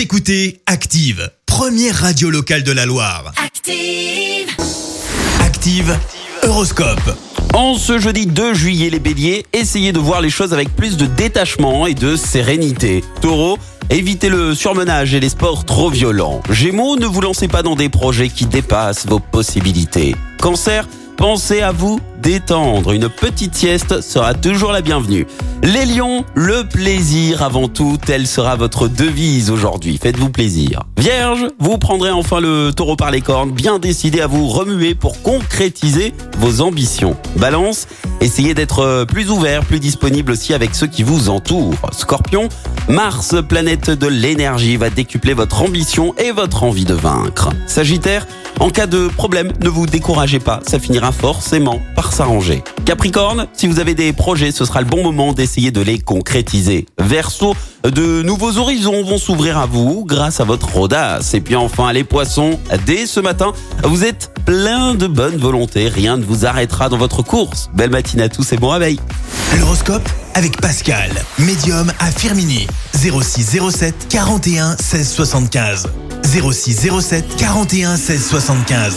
Vous écoutez Active, première radio locale de la Loire. Active. Active, Horoscope. En ce jeudi 2 juillet, les béliers, essayez de voir les choses avec plus de détachement et de sérénité. Taureau, évitez le surmenage et les sports trop violents. Gémeaux, ne vous lancez pas dans des projets qui dépassent vos possibilités. Cancer, pensez à vous détendre. Une petite sieste sera toujours la bienvenue. Les lions, le plaisir avant tout, telle sera votre devise aujourd'hui. Faites-vous plaisir. Vierge, vous prendrez enfin le taureau par les cornes, bien décidé à vous remuer pour concrétiser vos ambitions. Balance, essayez d'être plus ouvert, plus disponible aussi avec ceux qui vous entourent. Scorpion, Mars, planète de l'énergie, va décupler votre ambition et votre envie de vaincre. Sagittaire, en cas de problème, ne vous découragez pas, ça finira forcément par s'arranger. Capricorne, si vous avez des projets, ce sera le bon moment d'essayer de les concrétiser. Verseau, de nouveaux horizons vont s'ouvrir à vous grâce à votre audace. Et puis enfin, les poissons, dès ce matin, vous êtes plein de bonne volonté, rien ne vous arrêtera dans votre course. Belle matinée à tous et bon réveil. L'horoscope avec Pascal, médium à Firmini. 06 07 41 16 75. 06 07 41 16 75.